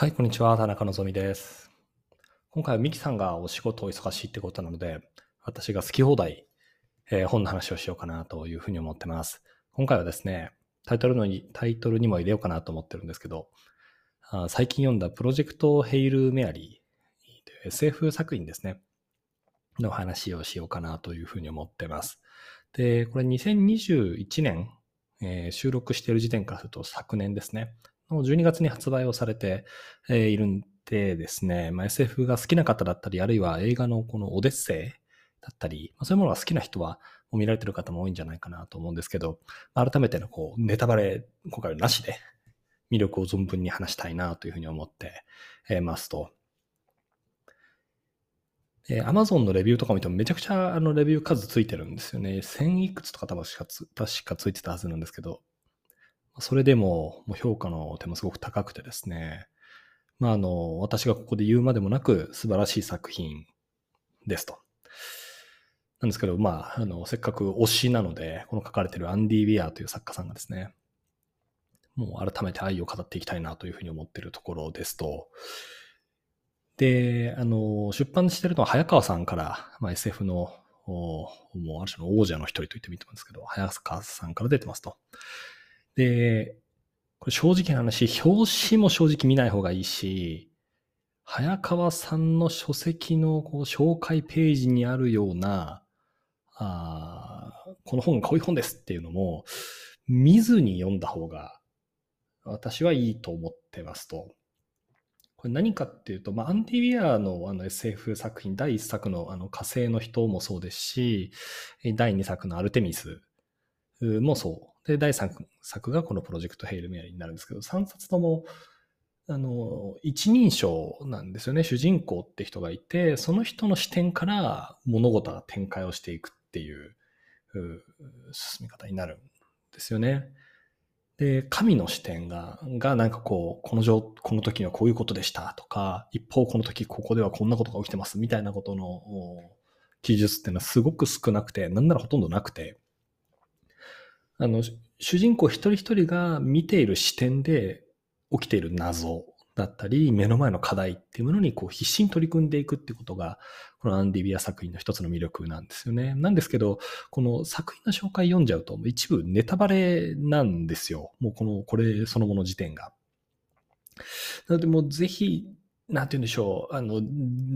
はい、こんにちは。田中希実です。今回はミキさんがお仕事お忙しいってことなので、私が好き放題、えー、本の話をしようかなというふうに思ってます。今回はですね、タイトルのにタイトルにも入れようかなと思ってるんですけど、あ最近読んだプロジェクトヘイル・メアリーという SF 作品ですね、の話をしようかなというふうに思ってます。で、これ2021年、えー、収録している時点からすると昨年ですね。の12月に発売をされているんでですね、まあ、SF が好きな方だったり、あるいは映画のこのオデッセイだったり、まあ、そういうものが好きな人は見られてる方も多いんじゃないかなと思うんですけど、改めてのこうネタバレ、今回はなしで魅力を存分に話したいなというふうに思ってますと。えー、Amazon のレビューとか見てもめちゃくちゃあのレビュー数ついてるんですよね。1000いくつとか多分確かつ確かついてたはずなんですけど、それでももう評価の点もすごく高くてですね、まあ、あの、私がここで言うまでもなく素晴らしい作品ですと。なんですけど、まあ、あの、せっかく推しなので、この書かれてるアンディ・ウィアーという作家さんがですね、もう改めて愛を語っていきたいなというふうに思っているところですと、で、あの、出版してるのは早川さんから、まあ、SF の、もうある種の王者の一人と言ってみてもんですけど、早川さんから出てますと。で、これ正直な話、表紙も正直見ない方がいいし、早川さんの書籍のこう紹介ページにあるような、あこの本こういう本ですっていうのも、見ずに読んだ方が、私はいいと思ってますと。これ何かっていうと、まあ、アンディ・ウィアーのあの SF 作品、第1作のあの火星の人もそうですし、第2作のアルテミスもそうで、第3作がこのプロジェクトヘイルメアリーになるんですけど、3冊とも、あの、一人称なんですよね。主人公って人がいて、その人の視点から物事が展開をしていくっていう進み方になるんですよね。で、神の視点が、がなんかこう、この状、この時はこういうことでしたとか、一方この時ここではこんなことが起きてますみたいなことの記述っていうのはすごく少なくて、なんならほとんどなくて、あの、主人公一人一人が見ている視点で起きている謎だったり、目の前の課題っていうものにこう必死に取り組んでいくってことが、このアンディビア作品の一つの魅力なんですよね。なんですけど、この作品の紹介読んじゃうと、一部ネタバレなんですよ。もうこの、これそのもの時点が。なのでもうぜひ、なんて言うんでしょう。あの、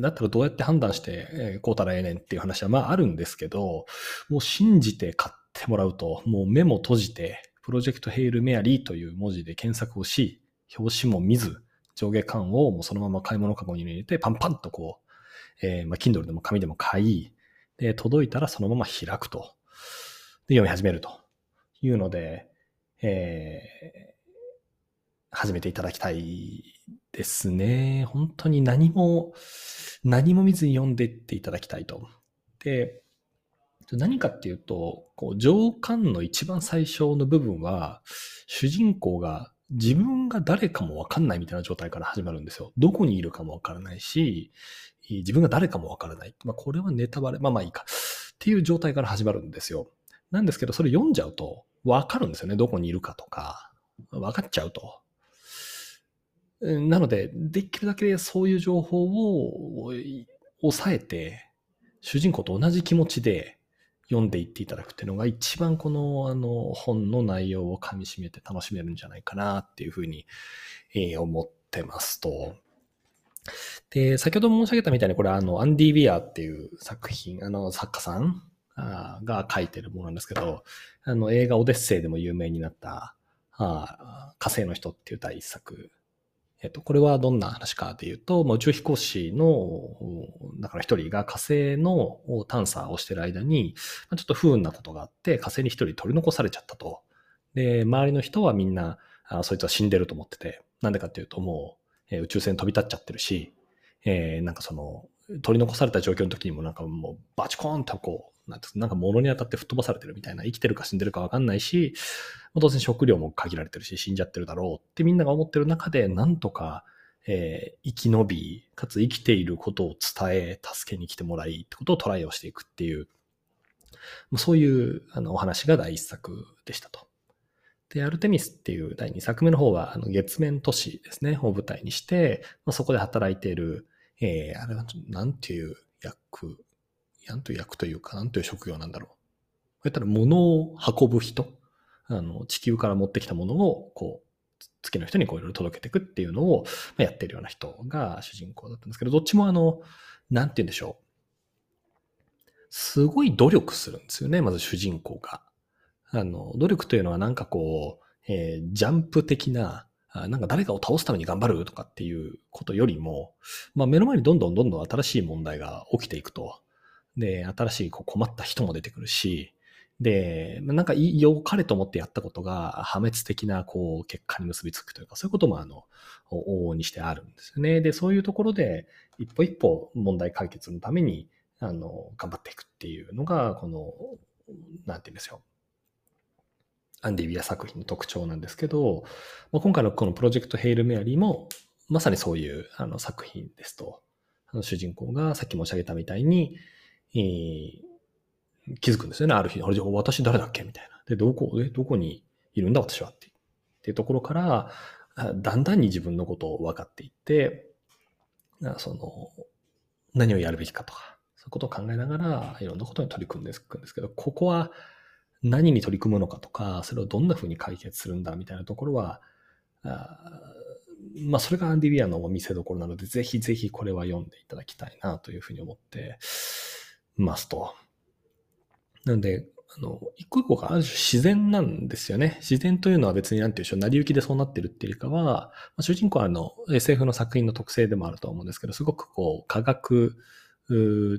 だったらどうやって判断して、えー、こうたらええねんっていう話はまああるんですけど、もう信じて買っってもらうと、もう目も閉じて、プロジェクトヘイルメアリーという文字で検索をし、表紙も見ず、上下巻をもうそのまま買い物かごに入れて、パンパンとこう、えー、まあ、Kindle でも紙でも買い、で、届いたらそのまま開くと。で、読み始めるというので、えー、始めていただきたいですね。本当に何も、何も見ずに読んでいっていただきたいと。で、何かっていうと、こう上巻の一番最初の部分は、主人公が自分が誰かもわかんないみたいな状態から始まるんですよ。どこにいるかもわからないし、自分が誰かもわからない。まあ、これはネタバレ、まあまあいいか。っていう状態から始まるんですよ。なんですけど、それ読んじゃうと、わかるんですよね。どこにいるかとか。わかっちゃうと。なので、できるだけそういう情報を抑えて、主人公と同じ気持ちで読んでいっていただくっていうのが一番このあの本の内容をかみしめて楽しめるんじゃないかなっていうふうに、え思ってますと。で、先ほど申し上げたみたいにこれあのアンディ・ビアっていう作品、あの作家さんが書いてるものなんですけど、あの映画オデッセイでも有名になったあ火星の人っていう第一作えっと、これはどんな話かというと、まあ、宇宙飛行士の、だから一人が火星の探査をしてる間に、ちょっと不運なことがあって、火星に一人取り残されちゃったと。で、周りの人はみんな、あそいつは死んでると思ってて、なんでかっていうともう、え、宇宙船飛び立っちゃってるし、えー、なんかその、取り残された状況の時にもなんかもうバチコーンとこう、なんか物に当たって吹っ飛ばされてるみたいな、生きてるか死んでるかわかんないし、当然食料も限られてるし、死んじゃってるだろうってみんなが思ってる中で、なんとか、えー、生き延び、かつ生きていることを伝え、助けに来てもらいってことをトライをしていくっていう、そういうあのお話が第一作でしたと。で、アルテミスっていう第2作目の方は、あの月面都市ですね、を舞台にして、まあ、そこで働いている、えー、あれは、なんていう役、なんという役というか、なんという職業なんだろう。こうやったら物を運ぶ人、あの、地球から持ってきたものを、こう、月の人にこういろいろ届けていくっていうのをやってるような人が主人公だったんですけど、どっちもあの、なんて言うんでしょう。すごい努力するんですよね、まず主人公が。あの、努力というのはなんかこう、えー、ジャンプ的な、なんか誰かを倒すために頑張るとかっていうことよりも、まあ目の前にどんどんどんどん新しい問題が起きていくと。で、新しいこう困った人も出てくるし、で、なんか良かれと思ってやったことが破滅的なこう結果に結びつくというか、そういうこともあの、往々にしてあるんですよね。で、そういうところで一歩一歩問題解決のために、あの、頑張っていくっていうのが、この、なんて言うんですよ。アンディ・ビア作品の特徴なんですけど、まあ、今回のこのプロジェクトヘイル・メアリーも、まさにそういうあの作品ですと、あの主人公がさっき申し上げたみたいに、気づくんですよね、ある日。あれじゃ私誰だっけ？みたいな。で、どこ、え、どこにいるんだ私は？って。っていうところから、だんだんに自分のことを分かっていって、その、何をやるべきかとか、そういうことを考えながら、いろんなことに取り組んでいくんですけど、ここは、何に取り組むのかとか、それをどんな風に解決するんだみたいなところは、あまあ、それがアンディ・ビアの見せどころなので、ぜひぜひこれは読んでいただきたいなというふうに思ってますと。なので、あの、一個一個がある種自然なんですよね。自然というのは別になんていうでしょう、成り行きでそうなってるっていうよりかは、ま、主人公はあの SF の作品の特性でもあると思うんですけど、すごくこう、科学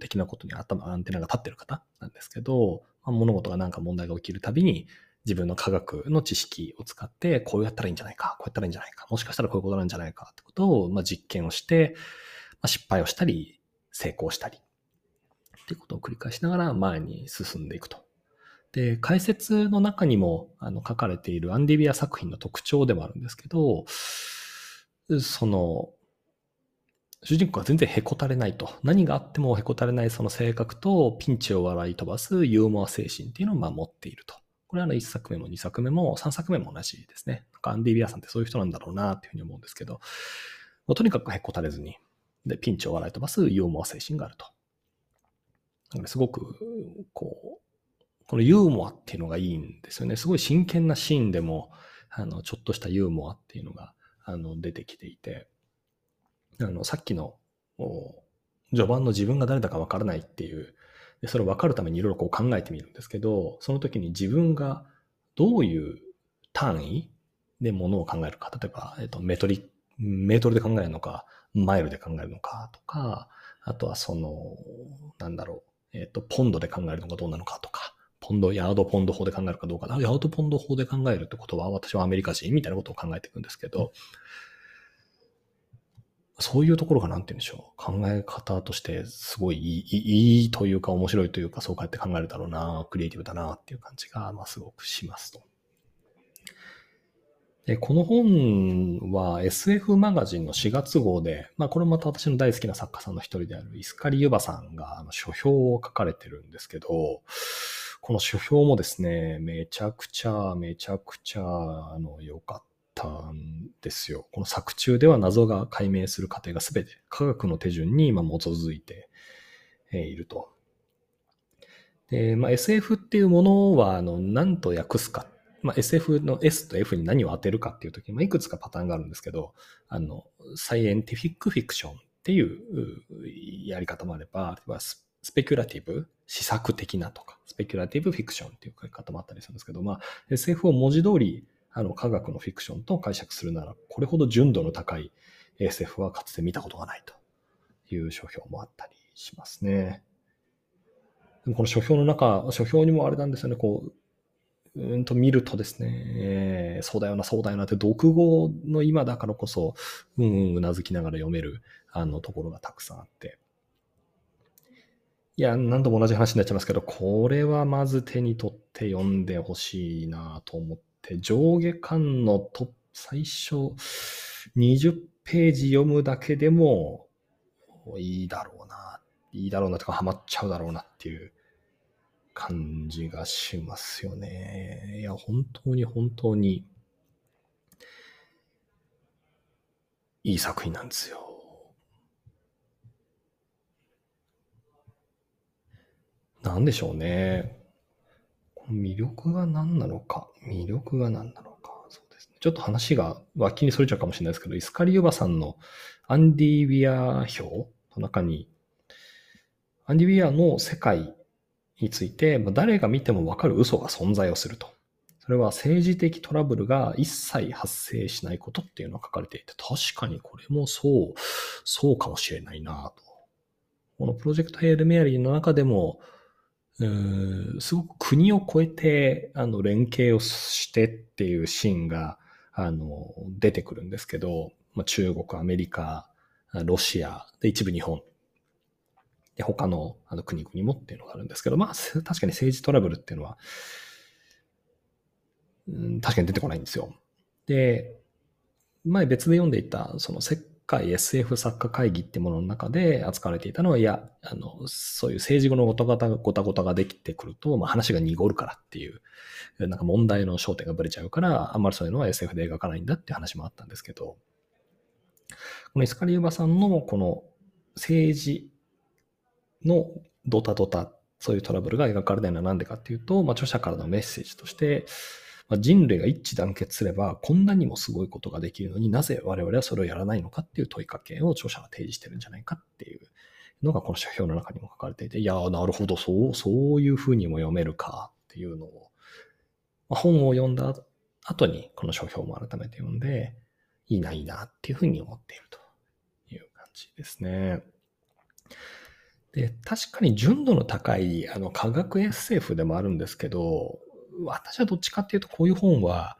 的なことに頭、アンテナが立ってる方なんですけど、まあ、物事がなんか問題が起きるたびに、自分の科学の知識を使って、こうやったらいいんじゃないか、こうやったらいいんじゃないか、もしかしたらこういうことなんじゃないかってことを、まあ、実験をして、まあ、失敗をしたり、成功したり、っていうことを繰り返しながら前に進んでいくと。で、解説の中にもあの書かれているアンディビア作品の特徴でもあるんですけど、その、主人公は全然へこたれないと。何があってもへこたれないその性格とピンチを笑い飛ばすユーモア精神っていうのをまあ持っていると。これはあの1作目も2作目も3作目も同じですね。なんかアンディ・ビアさんってそういう人なんだろうなっていうふうに思うんですけど、とにかくへこたれずに、で、ピンチを笑い飛ばすユーモア精神があると。すごく、こう、このユーモアっていうのがいいんですよね。すごい真剣なシーンでも、あの、ちょっとしたユーモアっていうのが、あの、出てきていて、あの、さっきの、序盤の自分が誰だかわからないっていう、でそれを分かるためにいろいろこう考えてみるんですけど、その時に自分がどういう単位でものを考えるか、例えば、えっと、メトリ、メートルで考えるのか、マイルで考えるのかとか、あとはその、なんだろう、えっと、ポンドで考えるのがどうなのかとか、ポンド、ヤードポンド法で考えるかどうか、ヤードポンド法で考えるってことは、私はアメリカ人みたいなことを考えていくんですけど、そういうところがなんて言うんでしょう。考え方としてすごいいいいいというか面白いというか、そうやって考えるだろうな、クリエイティブだなっていう感じが、まあ、すごくしますと。で、この本は SF マガジンの4月号で、まあこれまた私の大好きな作家さんの一人であるイスカリユバさんがあの書評を書かれてるんですけど、この書評もですね、めちゃくちゃ、めちゃくちゃ、あの、良かったんですよ。この作中では謎が解明する過程が全て科学の手順に今基づいていると。で、まあ、SF っていうものは、あの、何と訳すか。まあ、SF の S と F に何を当てるかっていうときに、まあ、いくつかパターンがあるんですけど、あの、サイエンティフィックフィクションっていうやり方もあれば、あるいはスペキュラティブ、試作的なとか、スペキュラティブフィクションっていう書き方もあったりするんですけど、まあ、SF を文字通りあの科学のフィクションと解釈するなら、これほど純度の高い SF はかつて見たことがないという書評もあったりしますね。この書評の中、書評にもあれなんですよね、こう、うんと見るとですね、えー、そうだよな、そうだよなって、読語の今だからこそ、うんうんうなずきながら読める、あの、ところがたくさんあって。いや、何度も同じ話になっちゃいますけど、これはまず手に取って読んでほしいなと思っで、上下巻のと最初20ページ読むだけでもいいだろうな、いいだろうなとかハマっちゃうだろうなっていう感じがしますよね。いや、本当に本当に、いい作品なんですよ。なんでしょうね。魅力が何なのか。魅力が何なのか。そうですね。ちょっと話が脇にそれちゃうかもしれないですけど、イスカリオバさんのアンディ・ウィア表の中に、アンディ・ウィアの世界について、誰が見てもわかる嘘が存在をすると。それは政治的トラブルが一切発生しないことっていうのが書かれていて、確かにこれもそう、そうかもしれないなと。このプロジェクトヘイルメアリーの中でも、すごく国を越えて、あの、連携をしてっていうシーンが、あの、出てくるんですけど、まあ、中国、アメリカ、ロシア、で、一部日本。で、他のあの国々もっていうのがあるんですけど、まあ、確かに政治トラブルっていうのは、うん、確かに出てこないんですよ。で、前別で読んでいた、その世界 SF 作家会議ってものの中で扱われていたのは、いや、あの、そういう政治後のごたごたごたごたができてくると、まあ、話が濁るからっていう、なんか問題の焦点がぶれちゃうから、あんまりそういうのは SF で描かないんだって話もあったんですけど、このイスカリウバさんのこの政治のドタドタ、そういうトラブルが描かれないのは何でかっていうと、まあ、著者からのメッセージとして、まあ、人類が一致団結すれば、こんなにもすごいことができるのになぜ我々はそれをやらないのかっていう問いかけを著者が提示してるんじゃないかっていうのがこの書評の中にも書かれていて、いやなるほど、そう、そういうふうにも読めるかっていうのを、まあ、本を読んだ後にこの書評も改めて読んで、いいな、いいなっていうふうに思っているという感じですね。で、確かに純度の高いあの科学 SF でもあるんですけど、私はどっちかっていうと、こういう本は、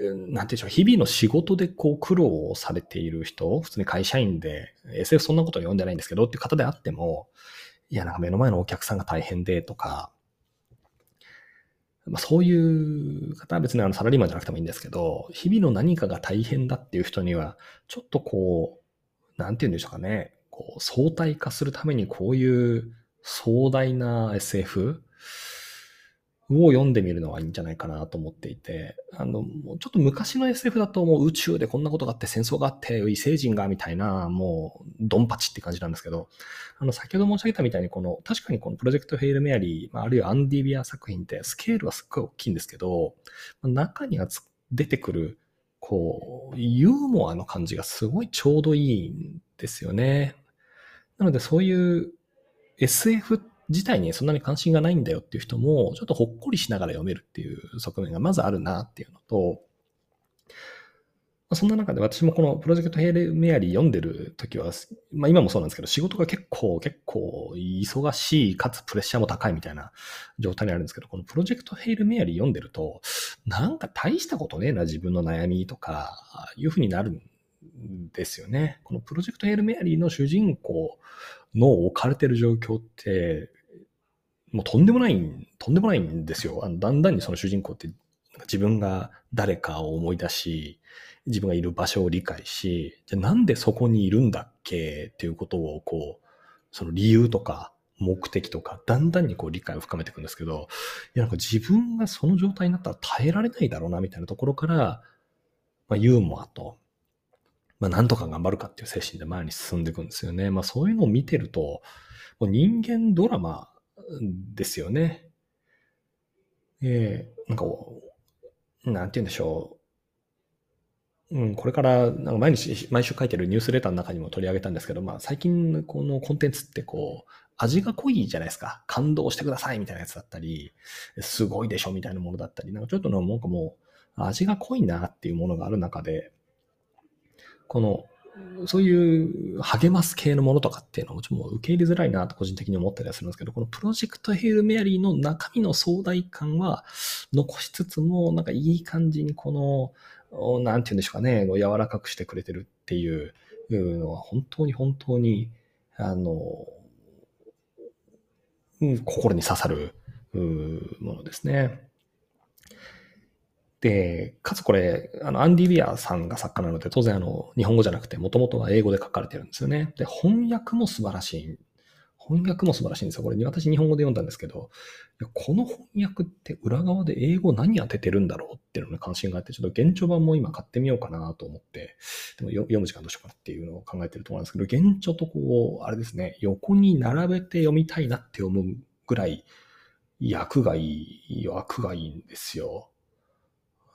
なんていうんでしょう、日々の仕事でこう苦労をされている人、普通に会社員で、SF そんなこと読んでないんですけどっていう方であっても、いや、なんか目の前のお客さんが大変でとか、まあ、そういう方は別にあのサラリーマンじゃなくてもいいんですけど、日々の何かが大変だっていう人には、ちょっとこう、なんて言うんでしょうかね、こう相対化するためにこういう壮大な SF を読んでみるのはいいんじゃないかなと思っていて、あの、もうちょっと昔の SF だともう宇宙でこんなことがあって戦争があって異星人がみたいな、もうドンパチって感じなんですけど、あの、先ほど申し上げたみたいにこの、確かにこのプロジェクトヘイルメアリー、まあ、あるいはアンディビア作品ってスケールはすっごい大きいんですけど、中には出てくる、こう、ユーモアの感じがすごいちょうどいいんですよね。なのでそういう SF 自体にそんなに関心がないんだよっていう人も、ちょっとほっこりしながら読めるっていう側面がまずあるなっていうのと、そんな中で私もこのプロジェクトヘイルメアリー読んでる時は、まあ今もそうなんですけど、仕事が結構結構忙しいかつプレッシャーも高いみたいな状態にあるんですけど、このプロジェクトヘイルメアリー読んでると、なんか大したことねえな自分の悩みとか、いうふうになるんですよね。このプロジェクトヘルメアリーの主人公の置かれてる状況って、もうとんでもない、とんでもないんですよ。あのだんだんにその主人公って自分が誰かを思い出し、自分がいる場所を理解し、じゃなんでそこにいるんだっけ？っていうことをこう、その理由とか目的とか、だんだんにこう理解を深めていくんですけど、いやなんか自分がその状態になったら耐えられないだろうなみたいなところから、まあ、ユーモアと、まあ、なんとか頑張るかっていう精神で前に進んでいくんですよね。まあ、そういうのを見てると、もう人間ドラマですよね。えー、なんか、なんて言うんでしょう。うん、これから、なんか毎日、毎週書いてるニュースレターの中にも取り上げたんですけど、まあ最近このコンテンツってこう、味が濃いじゃないですか。感動してくださいみたいなやつだったり、すごいでしょみたいなものだったり、なんかちょっとなんかもう、味が濃いなっていうものがある中で、このそういう励ます系のものとかっていうのもちょっと受け入れづらいなと個人的に思ったりはするんですけど、このプロジェクトヘイルメアリーの中身の壮大感は残しつつも、なんかいい感じにこの、なんて言うんでしょうかね、柔らかくしてくれてるっていうのは本当に本当に、あの、うん心に刺さるものですね。で、かつこれ、あの、アンディ・ビアさんが作家なので、当然あの、日本語じゃなくて、もともとは英語で書かれてるんですよね。で、翻訳も素晴らしい。翻訳も素晴らしいんですよ。これ私日本語で読んだんですけど、この翻訳って裏側で英語何当ててるんだろうっていうのに関心があって、ちょっと現状版も今買ってみようかなと思って、でも読む時間どうしようかなっていうのを考えてると思うんですけど、現状とこう、あれですね、横に並べて読みたいなって思うぐらい、役がいい、役がいいんですよ。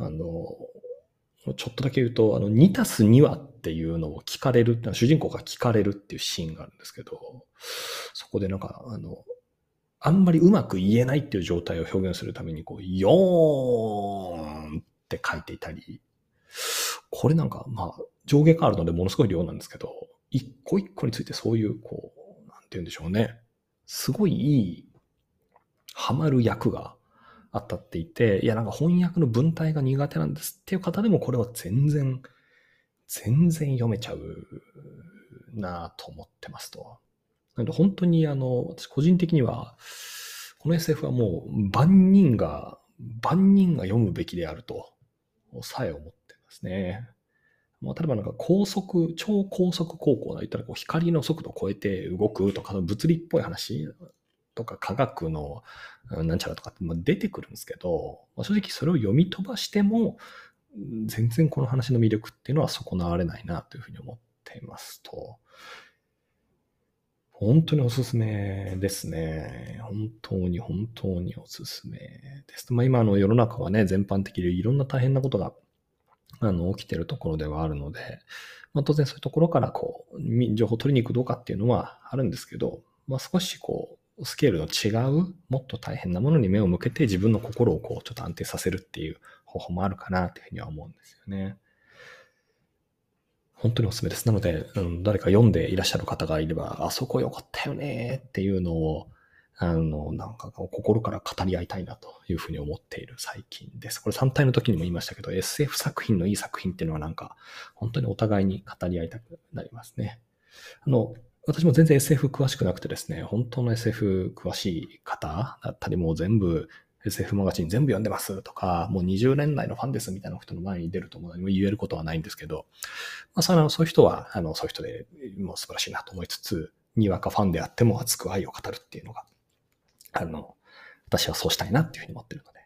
あの、ちょっとだけ言うと、あの、2たす2はっていうのを聞かれる、主人公が聞かれるっていうシーンがあるんですけど、そこでなんか、あの、あんまりうまく言えないっていう状態を表現するために、こう、ヨーンって書いていたり、これなんか、まあ、上下があるのでものすごい量なんですけど、一個一個についてそういう、こう、なんて言うんでしょうね。すごいいい、ハマる役があったっていて、いや、なんか翻訳の文体が苦手なんですっていう方でもこれは全然、全然読めちゃうなと思ってますと。なので本当にあの、私個人的には、この SF はもう万人が、万人が読むべきであると、さえ思ってますね。例えばなんか高速、超高速高校だ言ったらこう光の速度を超えて動くとか、物理っぽい話とか科学のなんちゃらとかって出てくるんですけど、まあ、正直それを読み飛ばしても、全然この話の魅力っていうのは損なわれないなというふうに思っていますと。本当におすすめですね。本当に本当におすすめです。まあ今の世の中はね、全般的にいろんな大変なことがあの起きてるところではあるので、まあ当然そういうところからこう、情報を取りに行くどうかっていうのはあるんですけど、まあ少しこう、スケールの違う、もっと大変なものに目を向けて自分の心をこう、ちょっと安定させるっていう方法もあるかなっていうふうには思うんですよね。本当におすすめです。なので、うん、誰か読んでいらっしゃる方がいれば、あそこ良かったよねっていうのを、あの、なんか心から語り合いたいなというふうに思っている最近です。これ3体の時にも言いましたけど、SF 作品のいい作品っていうのはなんか、本当にお互いに語り合いたくなりますね。あの、私も全然 SF 詳しくなくてですね、本当の SF 詳しい方だったり、もう全部 SF マガジン全部読んでますとか、もう20年来のファンですみたいな人の前に出るとも何も言えることはないんですけど、まあ、そのそういう人は、あの、そういう人でもう素晴らしいなと思いつつ、にわかファンであっても熱く愛を語るっていうのが、あの、私はそうしたいなっていうふうに思ってるので、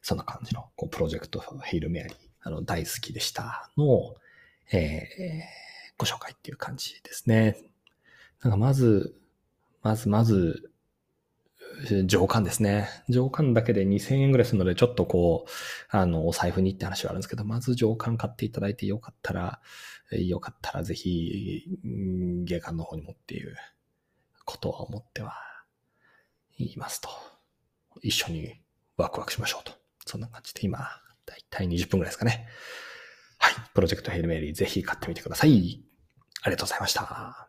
そんな感じの、こう、プロジェクトヘイルメアリー、あの、大好きでしたの、えー、ご紹介っていう感じですね。なんかまず、まずまず、上巻ですね。上巻だけで2000円ぐらいするので、ちょっとこう、あの、お財布にって話はあるんですけど、まず上巻買っていただいてよかったら、よかったらぜひ、芸館の方にもっていうことを思っては言いますと。一緒にワクワクしましょうと。そんな感じで今、だいたい20分ぐらいですかね。はい。プロジェクトヘルメリーぜひ買ってみてください。ありがとうございました。